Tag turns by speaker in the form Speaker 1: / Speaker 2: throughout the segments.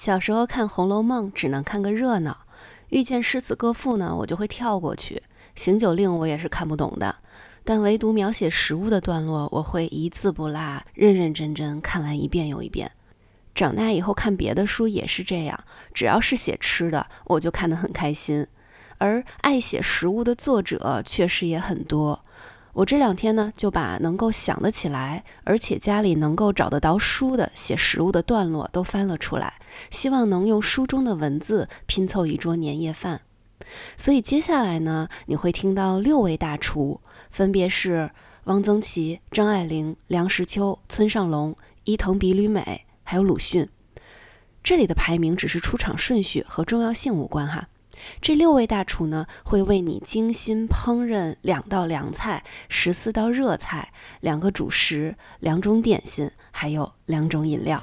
Speaker 1: 小时候看《红楼梦》只能看个热闹，遇见诗词歌赋呢，我就会跳过去。行酒令我也是看不懂的，但唯独描写食物的段落，我会一字不落、认认真真看完一遍又一遍。长大以后看别的书也是这样，只要是写吃的，我就看得很开心。而爱写食物的作者确实也很多。我这两天呢，就把能够想得起来，而且家里能够找得到书的写食物的段落都翻了出来，希望能用书中的文字拼凑一桌年夜饭。所以接下来呢，你会听到六位大厨，分别是汪曾祺、张爱玲、梁实秋、村上龙、伊藤比吕美，还有鲁迅。这里的排名只是出场顺序，和重要性无关哈。这六位大厨呢，会为你精心烹饪两道凉菜、十四道热菜、两个主食、两种点心，还有两种饮料。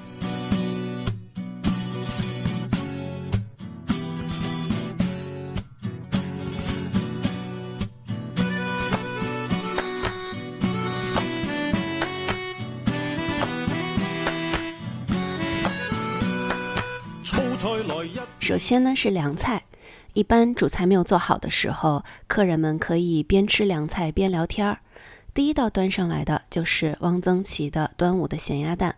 Speaker 1: 首先呢是凉菜。一般主菜没有做好的时候，客人们可以边吃凉菜边聊天儿。第一道端上来的就是汪曾祺的端午的咸鸭蛋，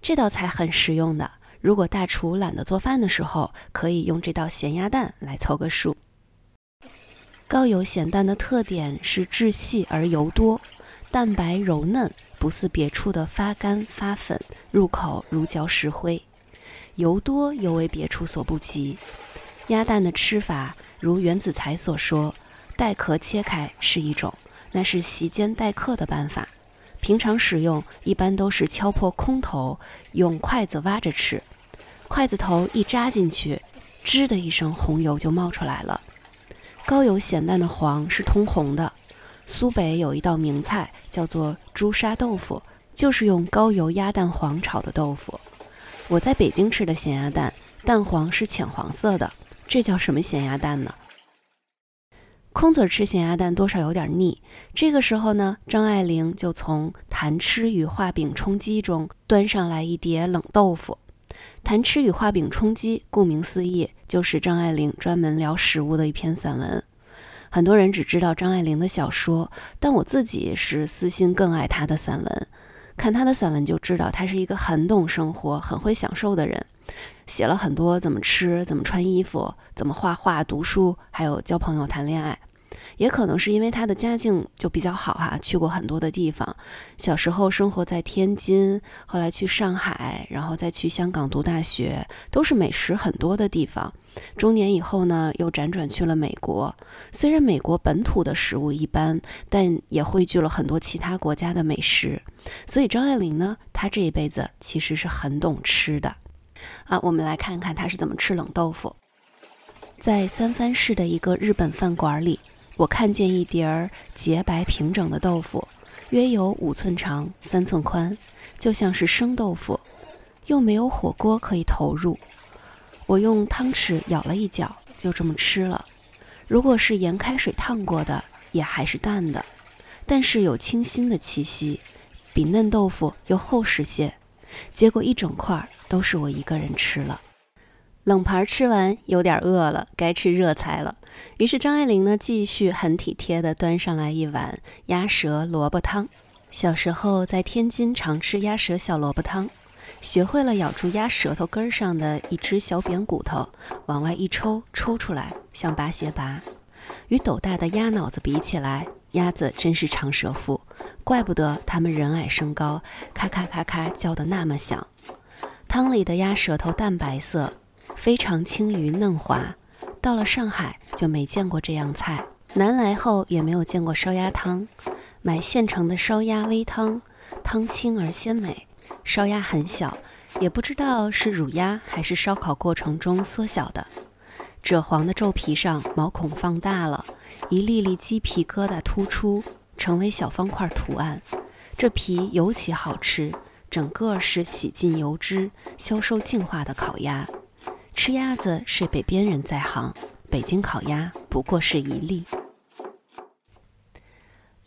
Speaker 1: 这道菜很实用的。如果大厨懒得做饭的时候，可以用这道咸鸭蛋来凑个数。高邮咸蛋的特点是质细而油多，蛋白柔嫩，不似别处的发干发粉，入口如嚼石灰。油多尤为别处所不及。鸭蛋的吃法，如袁子才所说，带壳切开是一种，那是席间待客的办法。平常使用一般都是敲破空头，用筷子挖着吃。筷子头一扎进去，吱的一声，红油就冒出来了。高油咸蛋的黄是通红的。苏北有一道名菜叫做朱砂豆腐，就是用高油鸭蛋黄炒的豆腐。我在北京吃的咸鸭蛋，蛋黄是浅黄色的。这叫什么咸鸭蛋呢？空嘴吃咸鸭蛋多少有点腻。这个时候呢，张爱玲就从《谈吃与画饼充饥》中端上来一碟冷豆腐。《谈吃与画饼充饥》顾名思义，就是张爱玲专门聊食物的一篇散文。很多人只知道张爱玲的小说，但我自己是私心更爱她的散文。看他的散文就知道，他是一个很懂生活、很会享受的人。写了很多怎么吃、怎么穿衣服、怎么画画、读书，还有交朋友、谈恋爱。也可能是因为他的家境就比较好哈，去过很多的地方。小时候生活在天津，后来去上海，然后再去香港读大学，都是美食很多的地方。中年以后呢，又辗转去了美国。虽然美国本土的食物一般，但也汇聚了很多其他国家的美食。所以张爱玲呢，她这一辈子其实是很懂吃的。啊，我们来看看她是怎么吃冷豆腐。在三藩市的一个日本饭馆里，我看见一碟儿洁白平整的豆腐，约有五寸长、三寸宽，就像是生豆腐，又没有火锅可以投入。我用汤匙舀了一角，就这么吃了。如果是盐开水烫过的，也还是淡的，但是有清新的气息，比嫩豆腐又厚实些。结果一整块都是我一个人吃了。冷盘吃完，有点饿了，该吃热菜了。于是张爱玲呢，继续很体贴地端上来一碗鸭舌萝卜汤。小时候在天津常吃鸭舌小萝卜汤，学会了咬住鸭舌头根上的一只小扁骨头，往外一抽，抽出来像拔鞋拔。与斗大的鸭脑子比起来，鸭子真是长舌妇。怪不得它们人矮身高，咔咔咔咔叫得那么响。汤里的鸭舌头淡白色，非常轻于嫩滑。到了上海就没见过这样菜，南来后也没有见过烧鸭汤。买现成的烧鸭煨汤，汤清而鲜美。烧鸭很小，也不知道是乳鸭还是烧烤过程中缩小的。赭黄的皱皮上毛孔放大了，一粒粒鸡皮疙瘩突出。成为小方块图案，这皮尤其好吃，整个是洗净油脂、消瘦净化的烤鸭。吃鸭子是北边人在行，北京烤鸭不过是一例。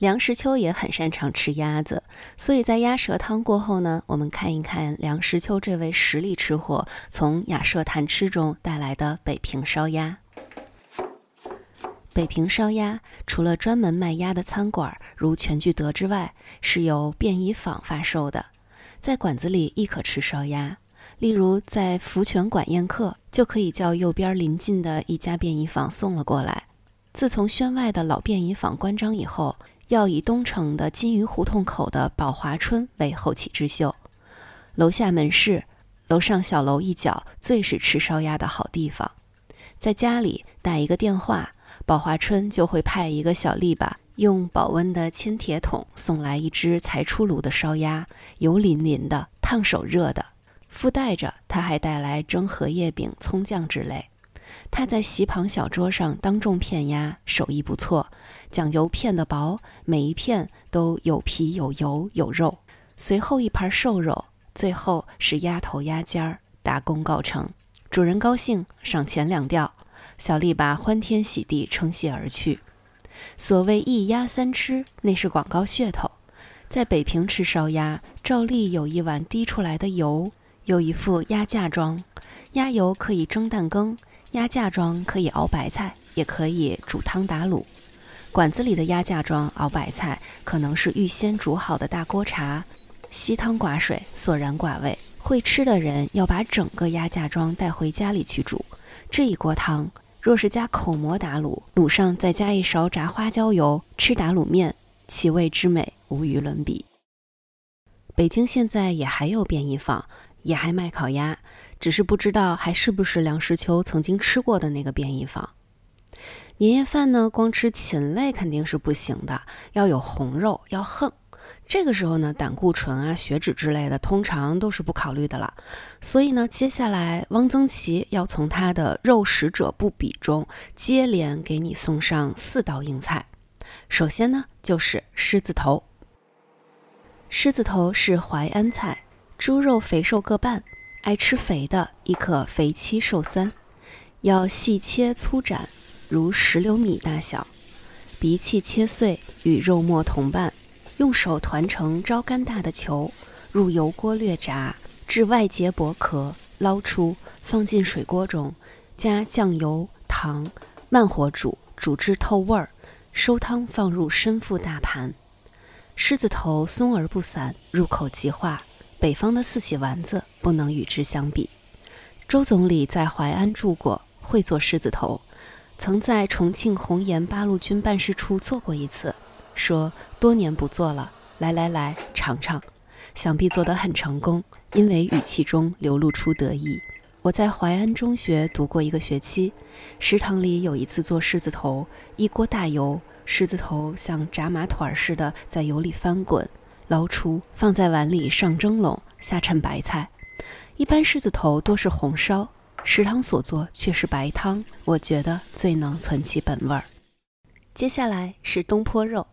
Speaker 1: 梁实秋也很擅长吃鸭子，所以在鸭舌汤过后呢，我们看一看梁实秋这位实力吃货从雅舍谈吃中带来的北平烧鸭。北平烧鸭除了专门卖鸭的餐馆如全聚德之外，是由便宜坊发售的，在馆子里亦可吃烧鸭。例如在福泉馆宴客，就可以叫右边临近的一家便宜坊送了过来。自从轩外的老便宜坊关张以后。要以东城的金鱼胡同口的宝华春为后起之秀，楼下门市，楼上小楼一角最是吃烧鸭的好地方。在家里打一个电话，宝华春就会派一个小力吧，用保温的铅铁桶送来一只才出炉的烧鸭，油淋淋的，烫手热的。附带着他还带来蒸荷叶饼、葱酱之类。他在席旁小桌上当众片鸭，手艺不错，讲究片的薄，每一片都有皮有油有肉。随后一盘瘦肉，最后是鸭头鸭尖儿，大功告成。主人高兴，赏钱两吊，小丽把欢天喜地称谢而去。所谓一鸭三吃，那是广告噱头。在北平吃烧鸭，照例有一碗滴出来的油，有一副鸭架装，鸭油可以蒸蛋羹。鸭架装可以熬白菜，也可以煮汤打卤。馆子里的鸭架装熬白菜，可能是预先煮好的大锅茶，稀汤寡水，索然寡味。会吃的人要把整个鸭架装带回家里去煮。这一锅汤，若是加口蘑打卤，卤上再加一勺炸花椒油，吃打卤面，其味之美无与伦比。北京现在也还有便宜坊，也还卖烤鸭。只是不知道还是不是梁实秋曾经吃过的那个便宜坊。年夜饭呢，光吃禽类肯定是不行的，要有红肉，要横。这个时候呢，胆固醇啊、血脂之类的，通常都是不考虑的了。所以呢，接下来汪曾祺要从他的肉食者不比中接连给你送上四道硬菜。首先呢，就是狮子头。狮子头是淮安菜，猪肉肥瘦各半。爱吃肥的，亦可肥七瘦三，要细切粗斩，如石榴米大小，鼻气切碎，与肉末同拌，用手团成朝干大的球，入油锅略炸，至外结薄壳，捞出，放进水锅中，加酱油、糖，慢火煮，煮至透味儿，收汤放入深腹大盘。狮子头松而不散，入口即化。北方的四喜丸子不能与之相比。周总理在淮安住过，会做狮子头，曾在重庆红岩八路军办事处做过一次，说多年不做了，来来来，尝尝，想必做得很成功，因为语气中流露出得意。我在淮安中学读过一个学期，食堂里有一次做狮子头，一锅大油，狮子头像炸麻团似的在油里翻滚。捞出，放在碗里上蒸笼，下衬白菜。一般狮子头多是红烧，食堂所做却是白汤，我觉得最能存其本味儿。接下来是东坡肉。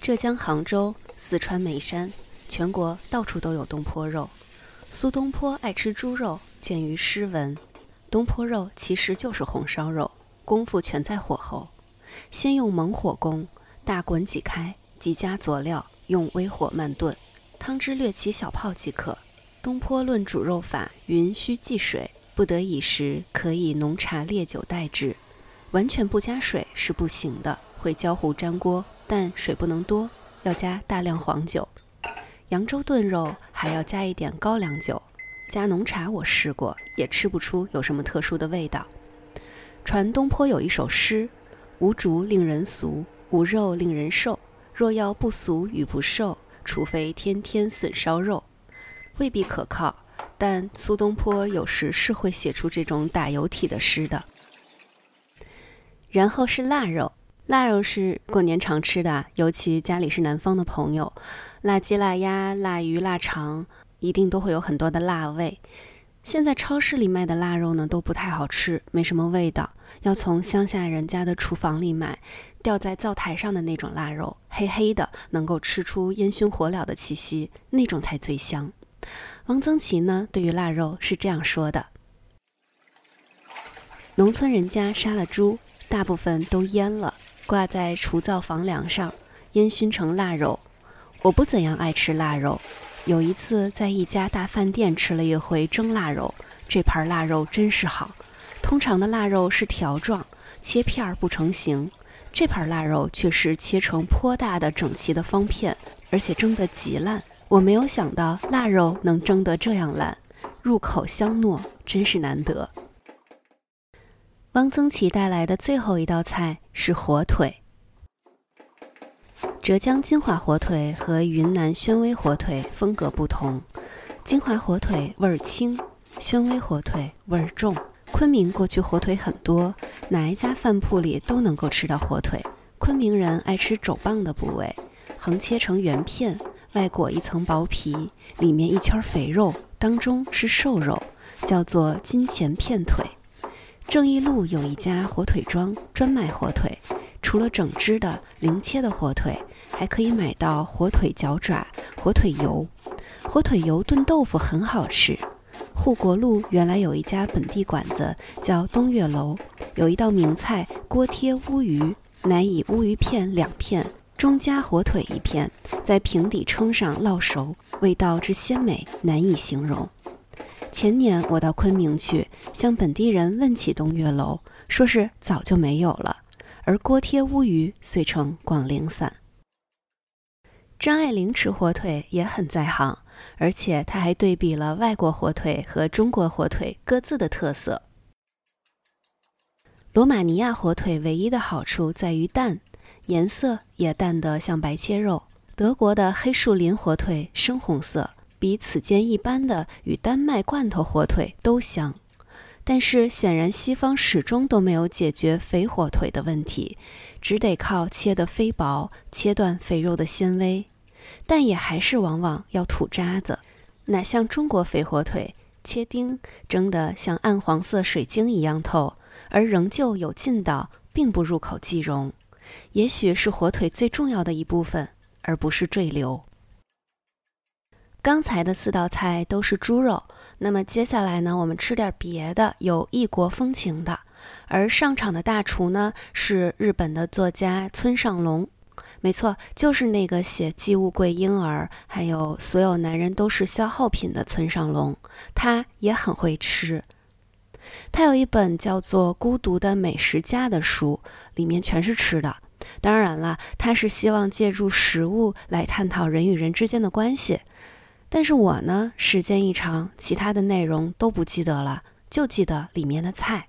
Speaker 1: 浙江杭州、四川眉山，全国到处都有东坡肉。苏东坡爱吃猪肉，见于诗文。东坡肉其实就是红烧肉，功夫全在火候。先用猛火攻，大滚几开。即加佐料，用微火慢炖，汤汁略起小泡即可。东坡论煮肉法，云需忌水，不得已时可以浓茶烈酒代之。完全不加水是不行的，会焦糊粘锅。但水不能多，要加大量黄酒。扬州炖肉还要加一点高粱酒，加浓茶我试过，也吃不出有什么特殊的味道。传东坡有一首诗：无竹令人俗，无肉令人瘦。若要不俗与不瘦，除非天天笋烧肉，未必可靠。但苏东坡有时是会写出这种打油体的诗的。然后是腊肉，腊肉是过年常吃的，尤其家里是南方的朋友，腊鸡、腊鸭、腊鱼、腊肠，一定都会有很多的腊味。现在超市里卖的腊肉呢，都不太好吃，没什么味道，要从乡下人家的厨房里买。吊在灶台上的那种腊肉，黑黑的，能够吃出烟熏火燎的气息，那种才最香。汪曾祺呢，对于腊肉是这样说的：农村人家杀了猪，大部分都腌了，挂在厨灶房梁上，烟熏成腊肉。我不怎样爱吃腊肉，有一次在一家大饭店吃了一回蒸腊肉，这盘腊肉真是好。通常的腊肉是条状，切片儿不成形，这盘腊肉却是切成颇大的整齐的方片，而且蒸得极烂。我没有想到腊肉能蒸得这样烂，入口香糯，真是难得。汪曾祺带来的最后一道菜是火腿。浙江金华火腿和云南宣威火腿风格不同，金华火腿味儿轻，宣威火腿味儿重。昆明过去火腿很多，哪一家饭铺里都能够吃到火腿。昆明人爱吃肘棒的部位，横切成圆片。外裹一层薄皮，里面一圈肥肉，当中是瘦肉，叫做金钱片腿。正义路有一家火腿庄，专卖火腿。除了整只的、零切的火腿，还可以买到火腿脚爪、火腿油。火腿油炖豆腐很好吃。护国路原来有一家本地馆子，叫东岳楼，有一道名菜锅贴乌鱼，乃以乌鱼片两片。中加火腿一片，在平底撑上烙熟，味道之鲜美难以形容。前年我到昆明去，向本地人问起东岳楼，说是早就没有了，而锅贴乌鱼遂成广陵散。张爱玲吃火腿也很在行，而且她还对比了外国火腿和中国火腿各自的特色。罗马尼亚火腿唯一的好处在于淡。颜色也淡得像白切肉。德国的黑树林火腿深红色，比此间一般的与丹麦罐头火腿都香。但是显然西方始终都没有解决肥火腿的问题，只得靠切得非薄，切断肥肉的纤维。但也还是往往要吐渣子，哪像中国肥火腿，切丁蒸得像暗黄色水晶一样透，而仍旧有劲道，并不入口即溶。也许是火腿最重要的一部分，而不是赘流。刚才的四道菜都是猪肉，那么接下来呢，我们吃点别的，有异国风情的。而上场的大厨呢，是日本的作家村上龙，没错，就是那个写《寄物柜婴儿》还有《所有男人都是消耗品》的村上龙，他也很会吃。他有一本叫做《孤独的美食家》的书，里面全是吃的。当然了，他是希望借助食物来探讨人与人之间的关系。但是我呢，时间一长，其他的内容都不记得了，就记得里面的菜。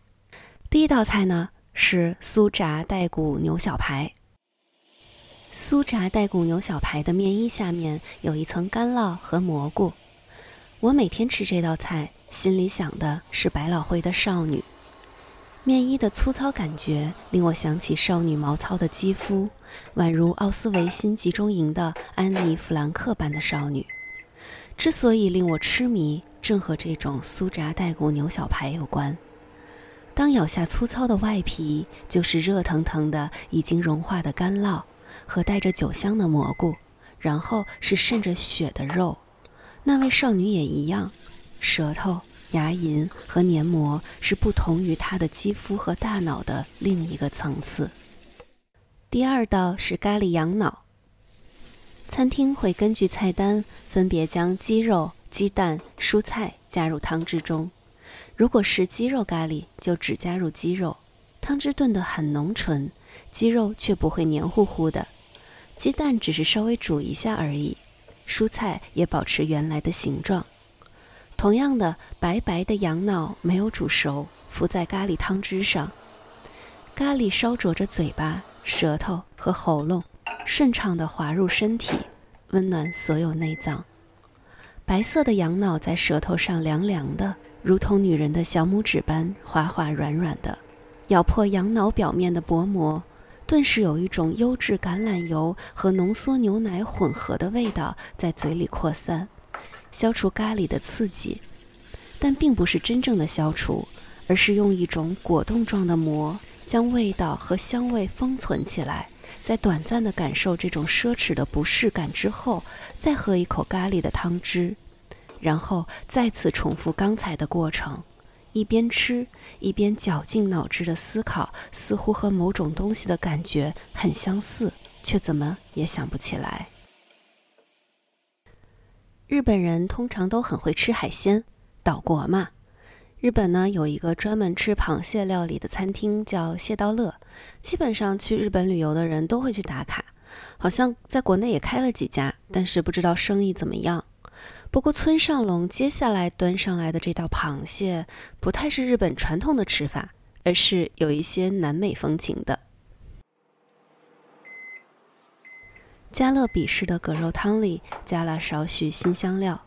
Speaker 1: 第一道菜呢是酥炸带骨牛小排。酥炸带骨牛小排的面衣下面有一层干酪和蘑菇。我每天吃这道菜。心里想的是百老汇的少女，面衣的粗糙感觉令我想起少女毛糙的肌肤，宛如奥斯维辛集中营的安妮·弗兰克般的少女。之所以令我痴迷，正和这种酥炸带骨牛小排有关。当咬下粗糙的外皮，就是热腾腾的已经融化的干酪和带着酒香的蘑菇，然后是渗着血的肉。那位少女也一样。舌头、牙龈和黏膜是不同于它的肌肤和大脑的另一个层次。第二道是咖喱羊脑。餐厅会根据菜单分别将鸡肉、鸡蛋、蔬菜加入汤汁中。如果是鸡肉咖喱，就只加入鸡肉，汤汁炖得很浓醇，鸡肉却不会黏糊糊的。鸡蛋只是稍微煮一下而已，蔬菜也保持原来的形状。同样的，白白的羊脑没有煮熟，浮在咖喱汤汁上，咖喱烧灼着嘴巴、舌头和喉咙，顺畅地滑入身体，温暖所有内脏。白色的羊脑在舌头上凉凉的，如同女人的小拇指般滑滑软软的。咬破羊脑表面的薄膜，顿时有一种优质橄榄油和浓缩牛奶混合的味道在嘴里扩散。消除咖喱的刺激，但并不是真正的消除，而是用一种果冻状的膜将味道和香味封存起来。在短暂的感受这种奢侈的不适感之后，再喝一口咖喱的汤汁，然后再次重复刚才的过程，一边吃一边绞尽脑汁的思考，似乎和某种东西的感觉很相似，却怎么也想不起来。日本人通常都很会吃海鲜，岛国嘛。日本呢有一个专门吃螃蟹料理的餐厅，叫蟹道乐。基本上去日本旅游的人都会去打卡，好像在国内也开了几家，但是不知道生意怎么样。不过村上龙接下来端上来的这道螃蟹，不太是日本传统的吃法，而是有一些南美风情的。加勒比式的蛤肉汤里加了少许新香料，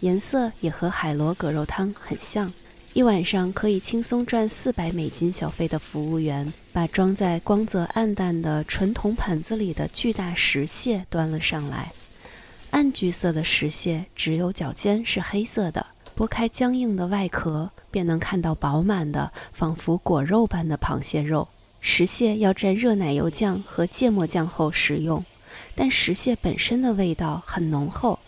Speaker 1: 颜色也和海螺蛤肉汤很像。一晚上可以轻松赚四百美金小费的服务员，把装在光泽暗淡的纯铜盘子里的巨大石蟹端了上来。暗橘色的石蟹只有脚尖是黑色的，剥开僵硬的外壳，便能看到饱满的、仿佛果肉般的螃蟹肉。石蟹要蘸热奶油酱和芥末酱后食用。但石蟹本身的味道很浓厚，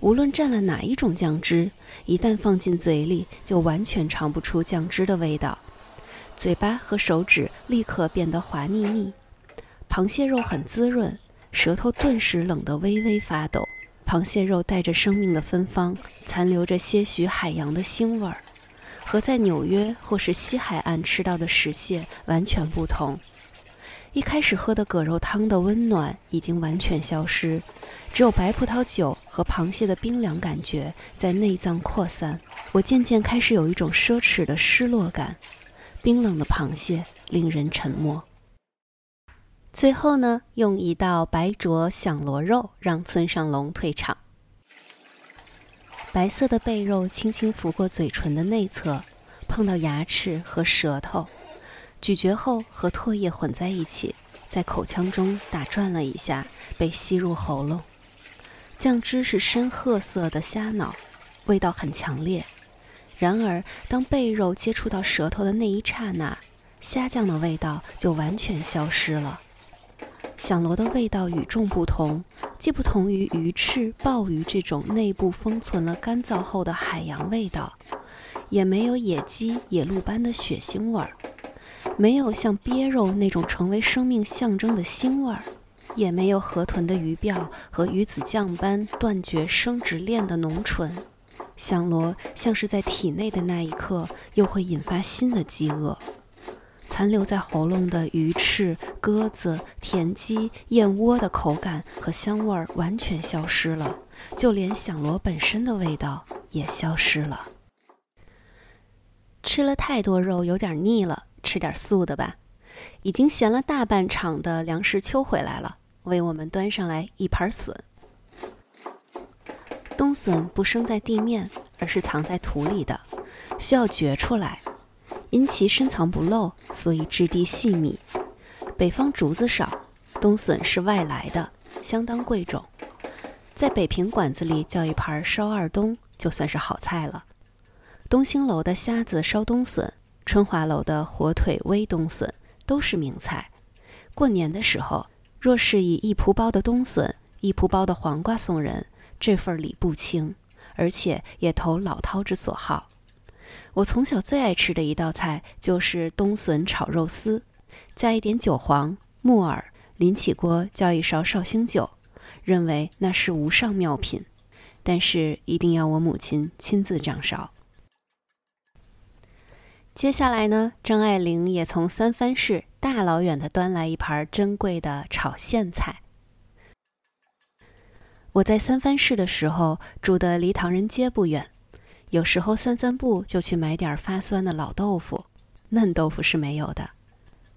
Speaker 1: 无论蘸了哪一种酱汁，一旦放进嘴里，就完全尝不出酱汁的味道，嘴巴和手指立刻变得滑腻腻。螃蟹肉很滋润，舌头顿时冷得微微发抖。螃蟹肉带着生命的芬芳，残留着些许海洋的腥味儿，和在纽约或是西海岸吃到的石蟹完全不同。一开始喝的蛤肉汤的温暖已经完全消失，只有白葡萄酒和螃蟹的冰凉感觉在内脏扩散。我渐渐开始有一种奢侈的失落感。冰冷的螃蟹令人沉默。最后呢，用一道白灼响螺肉让村上龙退场。白色的贝肉轻轻拂过嘴唇的内侧，碰到牙齿和舌头。咀嚼后和唾液混在一起，在口腔中打转了一下，被吸入喉咙。酱汁是深褐色的虾脑，味道很强烈。然而，当贝肉接触到舌头的那一刹那，虾酱的味道就完全消失了。响螺的味道与众不同，既不同于鱼翅、鲍鱼这种内部封存了干燥后的海洋味道，也没有野鸡、野鹿般的血腥味儿。没有像鳖肉那种成为生命象征的腥味儿，也没有河豚的鱼鳔和鱼子酱般断绝生殖链的浓醇。响螺像是在体内的那一刻，又会引发新的饥饿。残留在喉咙的鱼翅、鸽子、田鸡、燕窝的口感和香味儿完全消失了，就连响螺本身的味道也消失了。吃了太多肉，有点腻了。吃点素的吧。已经闲了大半场的梁实秋回来了，为我们端上来一盘笋。冬笋不生在地面，而是藏在土里的，需要掘出来。因其深藏不露，所以质地细密。北方竹子少，冬笋是外来的，相当贵重。在北平馆子里叫一盘烧二冬，就算是好菜了。东兴楼的虾子烧冬笋。春华楼的火腿煨冬笋都是名菜。过年的时候，若是以一蒲包的冬笋、一蒲包的黄瓜送人，这份礼不轻，而且也投老饕之所好。我从小最爱吃的一道菜就是冬笋炒肉丝，加一点韭黄、木耳，临起锅浇一勺绍兴酒，认为那是无上妙品。但是一定要我母亲亲自掌勺。接下来呢，张爱玲也从三藩市大老远的端来一盘珍贵的炒苋菜。我在三藩市的时候住的离唐人街不远，有时候散散步就去买点发酸的老豆腐，嫩豆腐是没有的。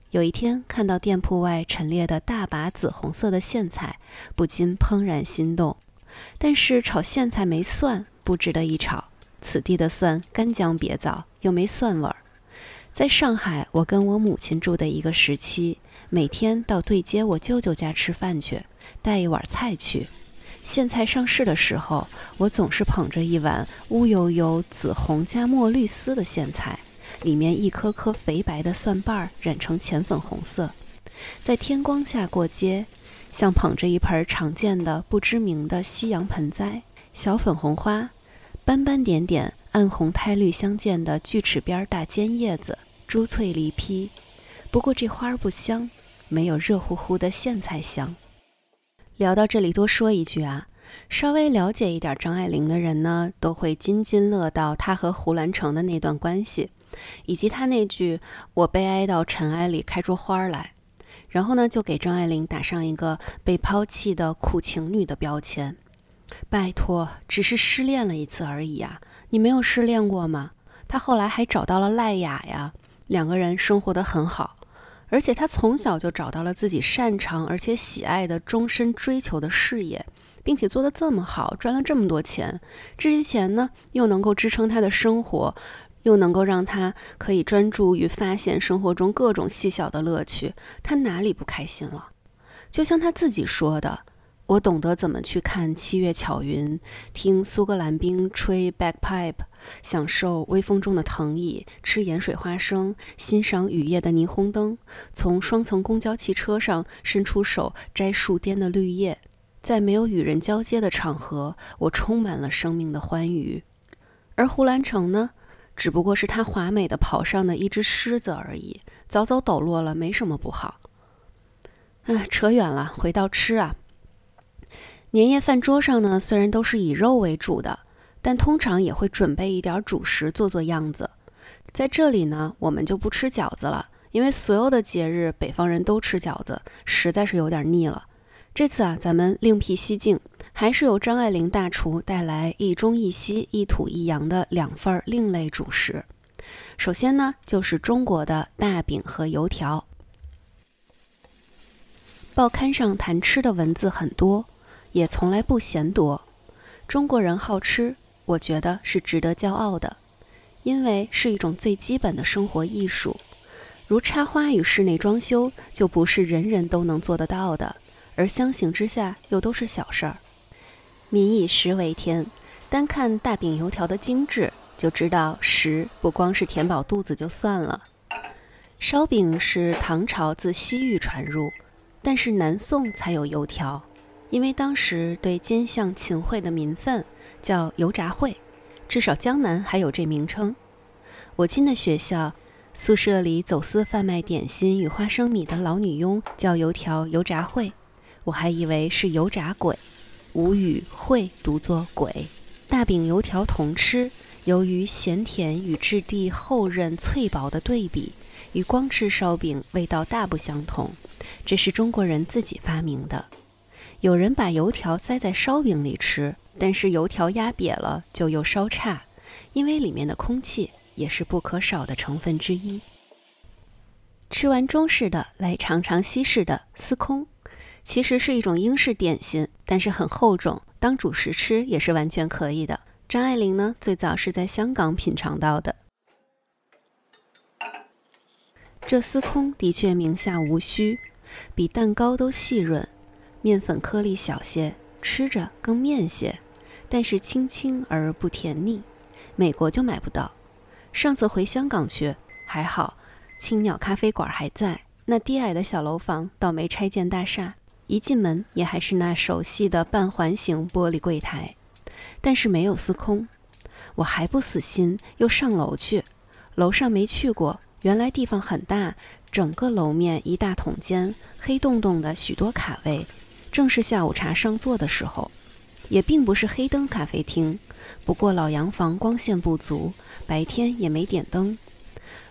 Speaker 1: 有一天看到店铺外陈列的大把紫红色的苋菜，不禁怦然心动。但是炒苋菜没蒜，不值得一炒。此地的蒜干姜别枣，又没蒜味儿。在上海，我跟我母亲住的一个时期，每天到对街我舅舅家吃饭去，带一碗菜去。苋菜上市的时候，我总是捧着一碗乌油油、紫红加墨绿丝的苋菜，里面一颗颗肥白的蒜瓣染成浅粉红色，在天光下过街，像捧着一盆常见的不知名的西洋盆栽，小粉红花，斑斑点点。暗红苔绿相间的锯齿边大尖叶子，珠翠离披。不过这花儿不香，没有热乎乎的苋菜香。聊到这里，多说一句啊，稍微了解一点张爱玲的人呢，都会津津乐道她和胡兰成的那段关系，以及她那句“我悲哀到尘埃里开出花来”，然后呢，就给张爱玲打上一个被抛弃的苦情女的标签。拜托，只是失恋了一次而已呀。你没有失恋过吗？他后来还找到了赖雅呀，两个人生活的很好，而且他从小就找到了自己擅长而且喜爱的、终身追求的事业，并且做得这么好，赚了这么多钱。这些钱呢，又能够支撑他的生活，又能够让他可以专注于发现生活中各种细小的乐趣，他哪里不开心了？就像他自己说的。我懂得怎么去看七月巧云，听苏格兰兵吹 bagpipe，享受微风中的藤椅，吃盐水花生，欣赏雨夜的霓虹灯，从双层公交汽车上伸出手摘树巅的绿叶。在没有与人交接的场合，我充满了生命的欢愉。而胡兰成呢，只不过是他华美的袍上的一只狮子而已，早早抖落了，没什么不好。哎，扯远了，回到吃啊。年夜饭桌上呢，虽然都是以肉为主的，但通常也会准备一点主食做做样子。在这里呢，我们就不吃饺子了，因为所有的节日北方人都吃饺子，实在是有点腻了。这次啊，咱们另辟蹊径，还是由张爱玲大厨带来一中一西、一土一洋的两份另类主食。首先呢，就是中国的大饼和油条。报刊上谈吃的文字很多。也从来不嫌多。中国人好吃，我觉得是值得骄傲的，因为是一种最基本的生活艺术。如插花与室内装修，就不是人人都能做得到的，而相形之下又都是小事儿。民以食为天，单看大饼油条的精致，就知道食不光是填饱肚子就算了。烧饼是唐朝自西域传入，但是南宋才有油条。因为当时对奸相秦桧的民愤叫油炸会，至少江南还有这名称。我进的学校宿舍里走私贩卖点心与花生米的老女佣叫油条油炸会，我还以为是油炸鬼，吴语会读作鬼。大饼油条同吃，由于咸甜与质地厚韧脆薄的对比，与光吃烧饼味道大不相同。这是中国人自己发明的。有人把油条塞在烧饼里吃，但是油条压瘪了就又稍差，因为里面的空气也是不可少的成分之一。吃完中式的，来尝尝西式的司空，其实是一种英式点心，但是很厚重，当主食吃也是完全可以的。张爱玲呢，最早是在香港品尝到的。这司空的确名下无虚，比蛋糕都细润。面粉颗粒小些，吃着更面些，但是清清而不甜腻。美国就买不到。上次回香港去还好，青鸟咖啡馆还在，那低矮的小楼房倒没拆建大厦，一进门也还是那熟悉的半环形玻璃柜台。但是没有司空，我还不死心，又上楼去。楼上没去过，原来地方很大，整个楼面一大筒间，黑洞洞的许多卡位。正是下午茶上座的时候，也并不是黑灯咖啡厅。不过老洋房光线不足，白天也没点灯。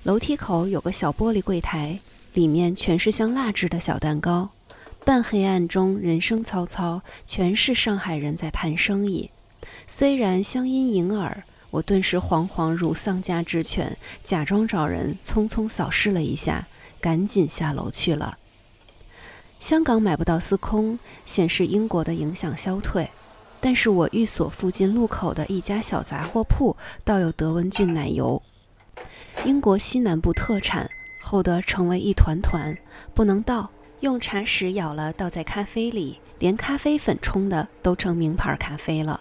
Speaker 1: 楼梯口有个小玻璃柜台，里面全是像蜡制的小蛋糕。半黑暗中，人声嘈嘈，全是上海人在谈生意。虽然乡音盈耳，我顿时惶惶如丧家之犬，假装找人，匆匆扫视了一下，赶紧下楼去了。香港买不到司空，显示英国的影响消退。但是我寓所附近路口的一家小杂货铺倒有德文郡奶油，英国西南部特产，厚得成为一团团，不能倒，用茶匙舀了倒在咖啡里，连咖啡粉冲的都成名牌咖啡了。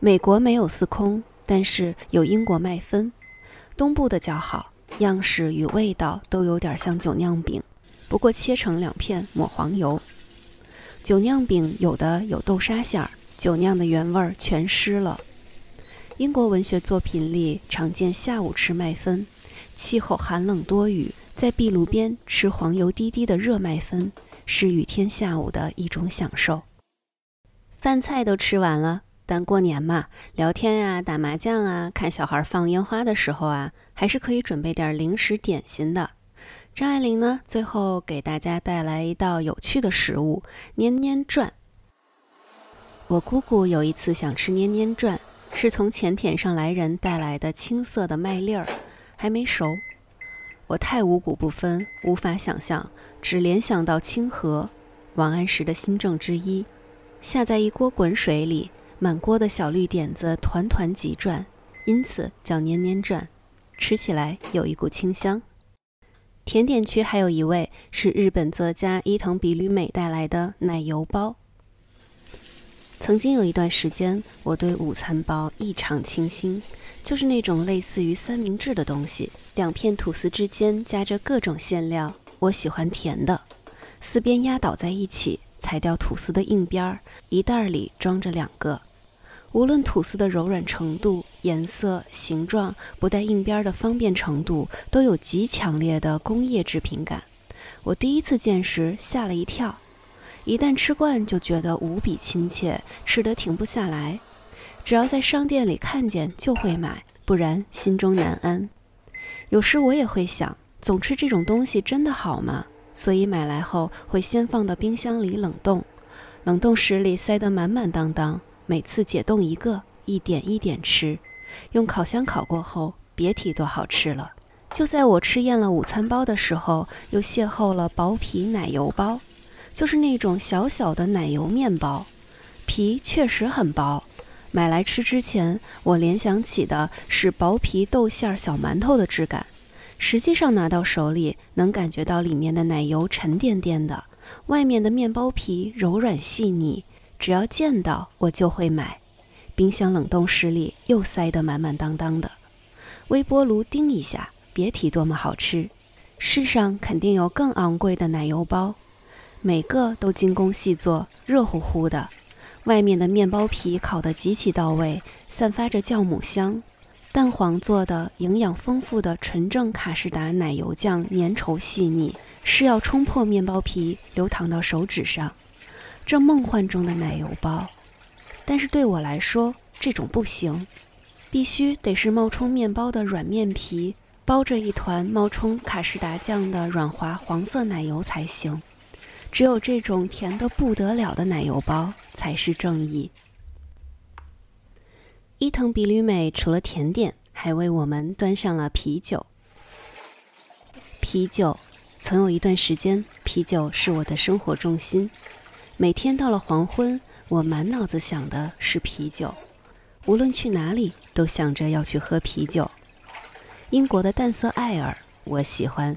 Speaker 1: 美国没有司空，但是有英国麦芬，东部的较好，样式与味道都有点像酒酿饼。不过切成两片，抹黄油。酒酿饼有的有豆沙馅儿，酒酿的原味儿全失了。英国文学作品里常见下午吃麦芬，气候寒冷多雨，在壁炉边吃黄油滴滴的热麦芬，是雨天下午的一种享受。饭菜都吃完了，但过年嘛，聊天啊、打麻将啊、看小孩放烟花的时候啊，还是可以准备点零食点心的。张爱玲呢，最后给大家带来一道有趣的食物——捏捏转。我姑姑有一次想吃捏捏转，是从前田上来人带来的青色的麦粒儿，还没熟。我太五谷不分，无法想象，只联想到清河，王安石的新政之一。下在一锅滚水里，满锅的小绿点子团团急转，因此叫捏捏转，吃起来有一股清香。甜点区还有一位是日本作家伊藤比吕美带来的奶油包。曾经有一段时间，我对午餐包异常倾心，就是那种类似于三明治的东西，两片吐司之间夹着各种馅料。我喜欢甜的，四边压倒在一起，裁掉吐司的硬边儿，一袋里装着两个。无论吐司的柔软程度、颜色、形状，不带硬边的方便程度，都有极强烈的工业制品感。我第一次见时吓了一跳。一旦吃惯，就觉得无比亲切，吃得停不下来。只要在商店里看见，就会买，不然心中难安。有时我也会想，总吃这种东西真的好吗？所以买来后会先放到冰箱里冷冻，冷冻室里塞得满满当当，每次解冻一个，一点一点吃。用烤箱烤过后，别提多好吃了。就在我吃厌了午餐包的时候，又邂逅了薄皮奶油包。就是那种小小的奶油面包，皮确实很薄。买来吃之前，我联想起的是薄皮豆馅小馒头的质感。实际上拿到手里，能感觉到里面的奶油沉甸甸的，外面的面包皮柔软细腻。只要见到，我就会买。冰箱冷冻室里又塞得满满当当的，微波炉叮一下，别提多么好吃。世上肯定有更昂贵的奶油包。每个都精工细作，热乎乎的，外面的面包皮烤得极其到位，散发着酵母香。蛋黄做的、营养丰富的纯正卡士达奶油酱粘稠细腻，是要冲破面包皮流淌到手指上。这梦幻中的奶油包，但是对我来说，这种不行，必须得是冒充面包的软面皮，包着一团冒充卡士达酱的软滑黄色奶油才行。只有这种甜得不得了的奶油包才是正义。伊藤比吕美除了甜点，还为我们端上了啤酒。啤酒，曾有一段时间，啤酒是我的生活重心。每天到了黄昏，我满脑子想的是啤酒。无论去哪里，都想着要去喝啤酒。英国的淡色艾尔，我喜欢。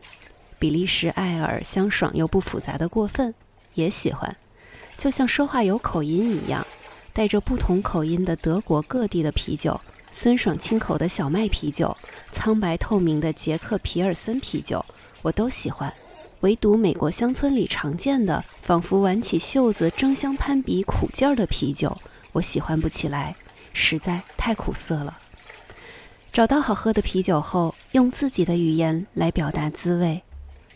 Speaker 1: 比利时艾尔香爽又不复杂的过分，也喜欢，就像说话有口音一样，带着不同口音的德国各地的啤酒，酸爽清口的小麦啤酒，苍白透明的捷克皮尔森啤酒，我都喜欢。唯独美国乡村里常见的，仿佛挽起袖子争相攀比苦劲儿的啤酒，我喜欢不起来，实在太苦涩了。找到好喝的啤酒后，用自己的语言来表达滋味。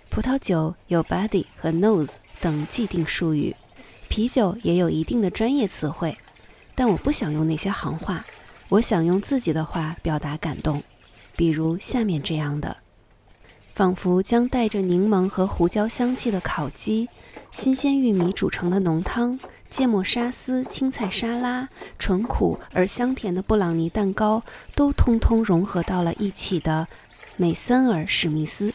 Speaker 1: 葡萄酒有 body 和 nose 等既定术语，啤酒也有一定的专业词汇，但我不想用那些行话，我想用自己的话表达感动，比如下面这样的：仿佛将带着柠檬和胡椒香气的烤鸡、新鲜玉米煮成的浓汤、芥末沙司青菜沙拉、纯苦而香甜的布朗尼蛋糕，都通通融合到了一起的美森尔史密斯。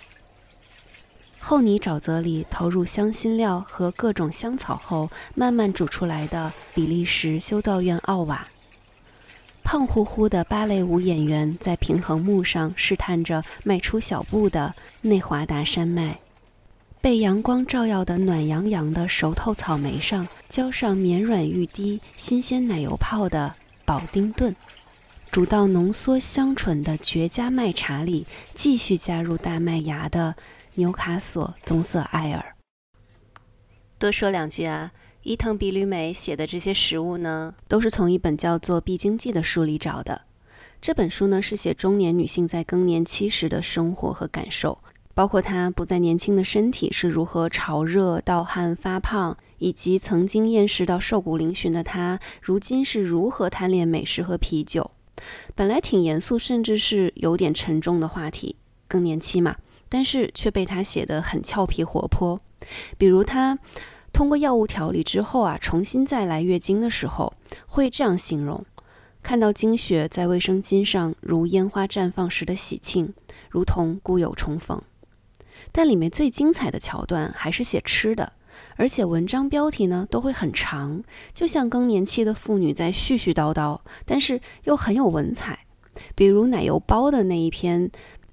Speaker 1: 厚泥沼泽里投入香辛料和各种香草后，慢慢煮出来的比利时修道院奥瓦。胖乎乎的芭蕾舞演员在平衡木上试探着迈出小步的内华达山脉。被阳光照耀的暖洋洋的熟透草莓上浇上绵软欲滴新鲜奶油泡的保丁顿。煮到浓缩香醇的绝佳麦茶里，继续加入大麦芽的。纽卡索棕色艾尔。多说两句啊，伊藤比吕美写的这些食物呢，都是从一本叫做《必经记》的书里找的。这本书呢是写中年女性在更年期时的生活和感受，包括她不再年轻的身体是如何潮热、盗汗、发胖，以及曾经厌食到瘦骨嶙峋的她，如今是如何贪恋美食和啤酒。本来挺严肃，甚至是有点沉重的话题，更年期嘛，但是却被她写得很俏皮活泼。比如她。通过药物调理之后啊，重新再来月经的时候，会这样形容：看到经血在卫生巾上如烟花绽放时的喜庆，如同故友重逢。但里面最精彩的桥段还是写吃的，而且文章标题呢都会很长，就像更年期的妇女在絮絮叨叨，但是又很有文采。比如奶油包的那一篇。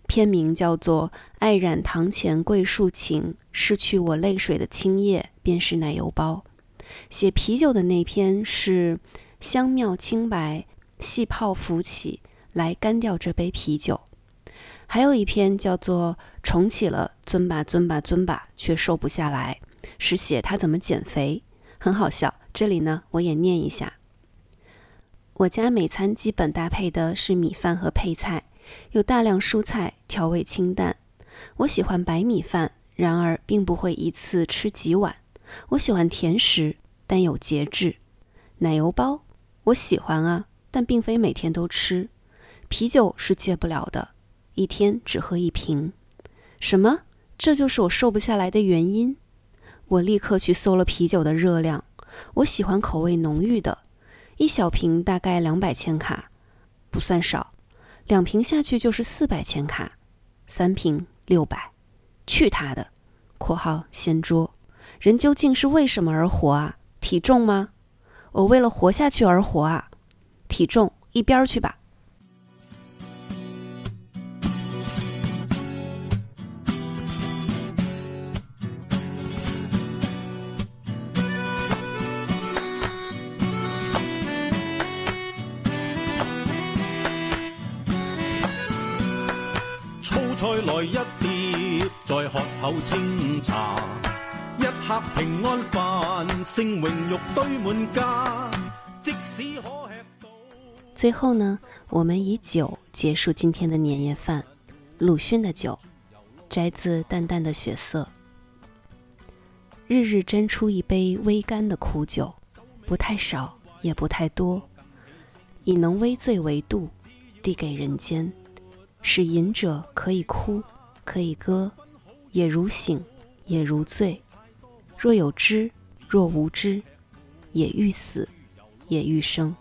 Speaker 1: 片名叫做《爱染堂前桂树情，拭去我泪水的青叶便是奶油包》。写啤酒的那篇是香妙清白，细泡浮起来干掉这杯啤酒。还有一篇叫做《重启了尊吧尊吧尊吧，却瘦不下来》，是写他怎么减肥，很好笑。这里呢，我也念一下：我家每餐基本搭配的是米饭和配菜。有大量蔬菜，调味清淡。我喜欢白米饭，然而并不会一次吃几碗。我喜欢甜食，但有节制。奶油包，我喜欢啊，但并非每天都吃。啤酒是戒不了的，一天只喝一瓶。什么？这就是我瘦不下来的原因？我立刻去搜了啤酒的热量。我喜欢口味浓郁的，一小瓶大概两百千卡，不算少。两瓶下去就是四百千卡，三瓶六百，去他的！（括号掀桌）人究竟是为什么而活啊？体重吗？我为了活下去而活啊！体重一边去吧。喝口清茶，一盒平安饭，剩荣辱堆满家。即使可吃到。最后呢，我们以酒结束今天的年夜饭。鲁迅的酒，摘自淡淡的血色。日日斟出一杯微甘的苦酒，不太少，也不太多，以能微醉为度，递给人间。使饮者可以哭，可以歌，也如醒，也如醉。若有知，若无知，也欲死，也欲生。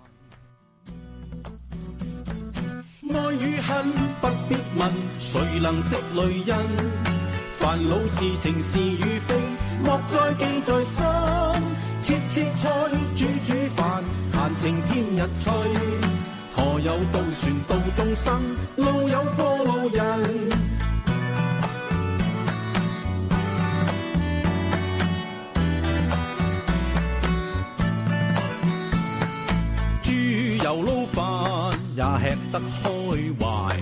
Speaker 1: 爱与恨不必问，谁能识泪印？烦恼事情是与非，莫再记在心。切切菜，煮煮饭，闲情天日趣。何有渡船渡众生，路有过路人。也吃得开怀，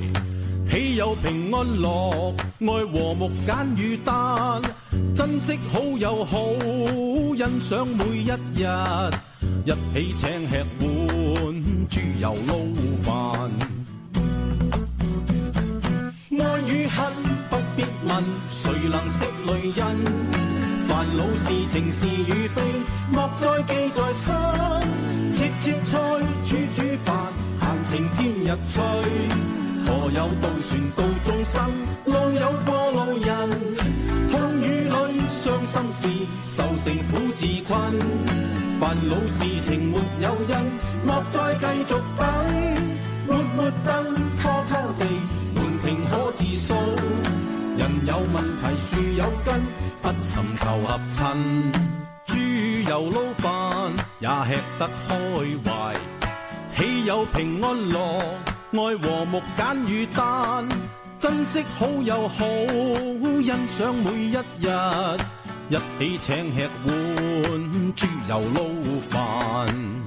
Speaker 1: 岂有平安乐？爱和睦简与单，珍惜好友好，欣赏每一日。一起请吃碗猪油捞饭，爱与恨不必问，谁能识泪人？烦恼事情是与非，莫再记在心。切切菜，煮煮饭，闲情天日吹。何有渡船渡众生，路有过路人。痛与泪，伤心事，愁成苦自困。烦恼事情没有因，莫再继续等。没没灯，拖拖地，门庭可自扫。人有问题，树有根，不寻求合衬。猪油捞饭也吃得开怀，岂有平安乐？爱和睦简与单，珍惜好友好，欣赏每一日。一起请吃碗猪油捞饭。